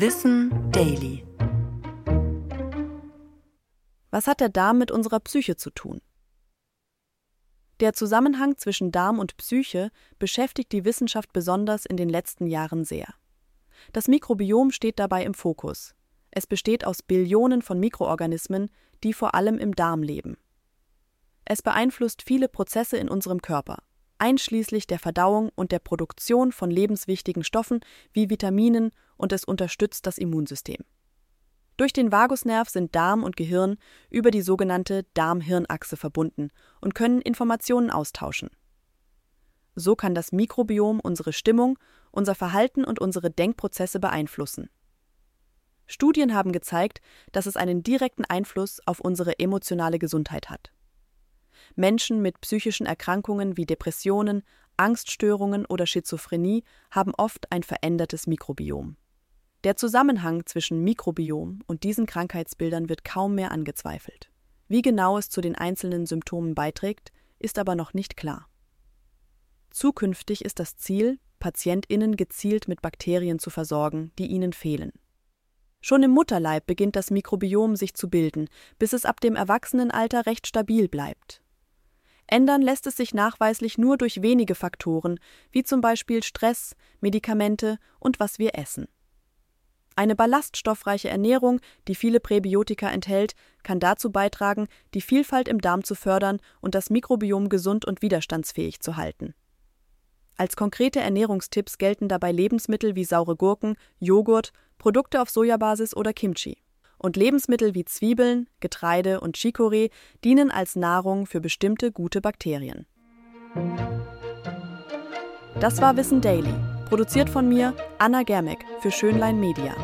Wissen Daily. Was hat der Darm mit unserer Psyche zu tun? Der Zusammenhang zwischen Darm und Psyche beschäftigt die Wissenschaft besonders in den letzten Jahren sehr. Das Mikrobiom steht dabei im Fokus. Es besteht aus Billionen von Mikroorganismen, die vor allem im Darm leben. Es beeinflusst viele Prozesse in unserem Körper, einschließlich der Verdauung und der Produktion von lebenswichtigen Stoffen wie Vitaminen und es unterstützt das Immunsystem. Durch den Vagusnerv sind Darm und Gehirn über die sogenannte Darm-Hirn-Achse verbunden und können Informationen austauschen. So kann das Mikrobiom unsere Stimmung, unser Verhalten und unsere Denkprozesse beeinflussen. Studien haben gezeigt, dass es einen direkten Einfluss auf unsere emotionale Gesundheit hat. Menschen mit psychischen Erkrankungen wie Depressionen, Angststörungen oder Schizophrenie haben oft ein verändertes Mikrobiom. Der Zusammenhang zwischen Mikrobiom und diesen Krankheitsbildern wird kaum mehr angezweifelt. Wie genau es zu den einzelnen Symptomen beiträgt, ist aber noch nicht klar. Zukünftig ist das Ziel, Patientinnen gezielt mit Bakterien zu versorgen, die ihnen fehlen. Schon im Mutterleib beginnt das Mikrobiom sich zu bilden, bis es ab dem Erwachsenenalter recht stabil bleibt. Ändern lässt es sich nachweislich nur durch wenige Faktoren, wie zum Beispiel Stress, Medikamente und was wir essen. Eine ballaststoffreiche Ernährung, die viele Präbiotika enthält, kann dazu beitragen, die Vielfalt im Darm zu fördern und das Mikrobiom gesund und widerstandsfähig zu halten. Als konkrete Ernährungstipps gelten dabei Lebensmittel wie saure Gurken, Joghurt, Produkte auf Sojabasis oder Kimchi. Und Lebensmittel wie Zwiebeln, Getreide und Chicorée dienen als Nahrung für bestimmte gute Bakterien. Das war Wissen Daily Produziert von mir, Anna Germeck, für Schönlein Media.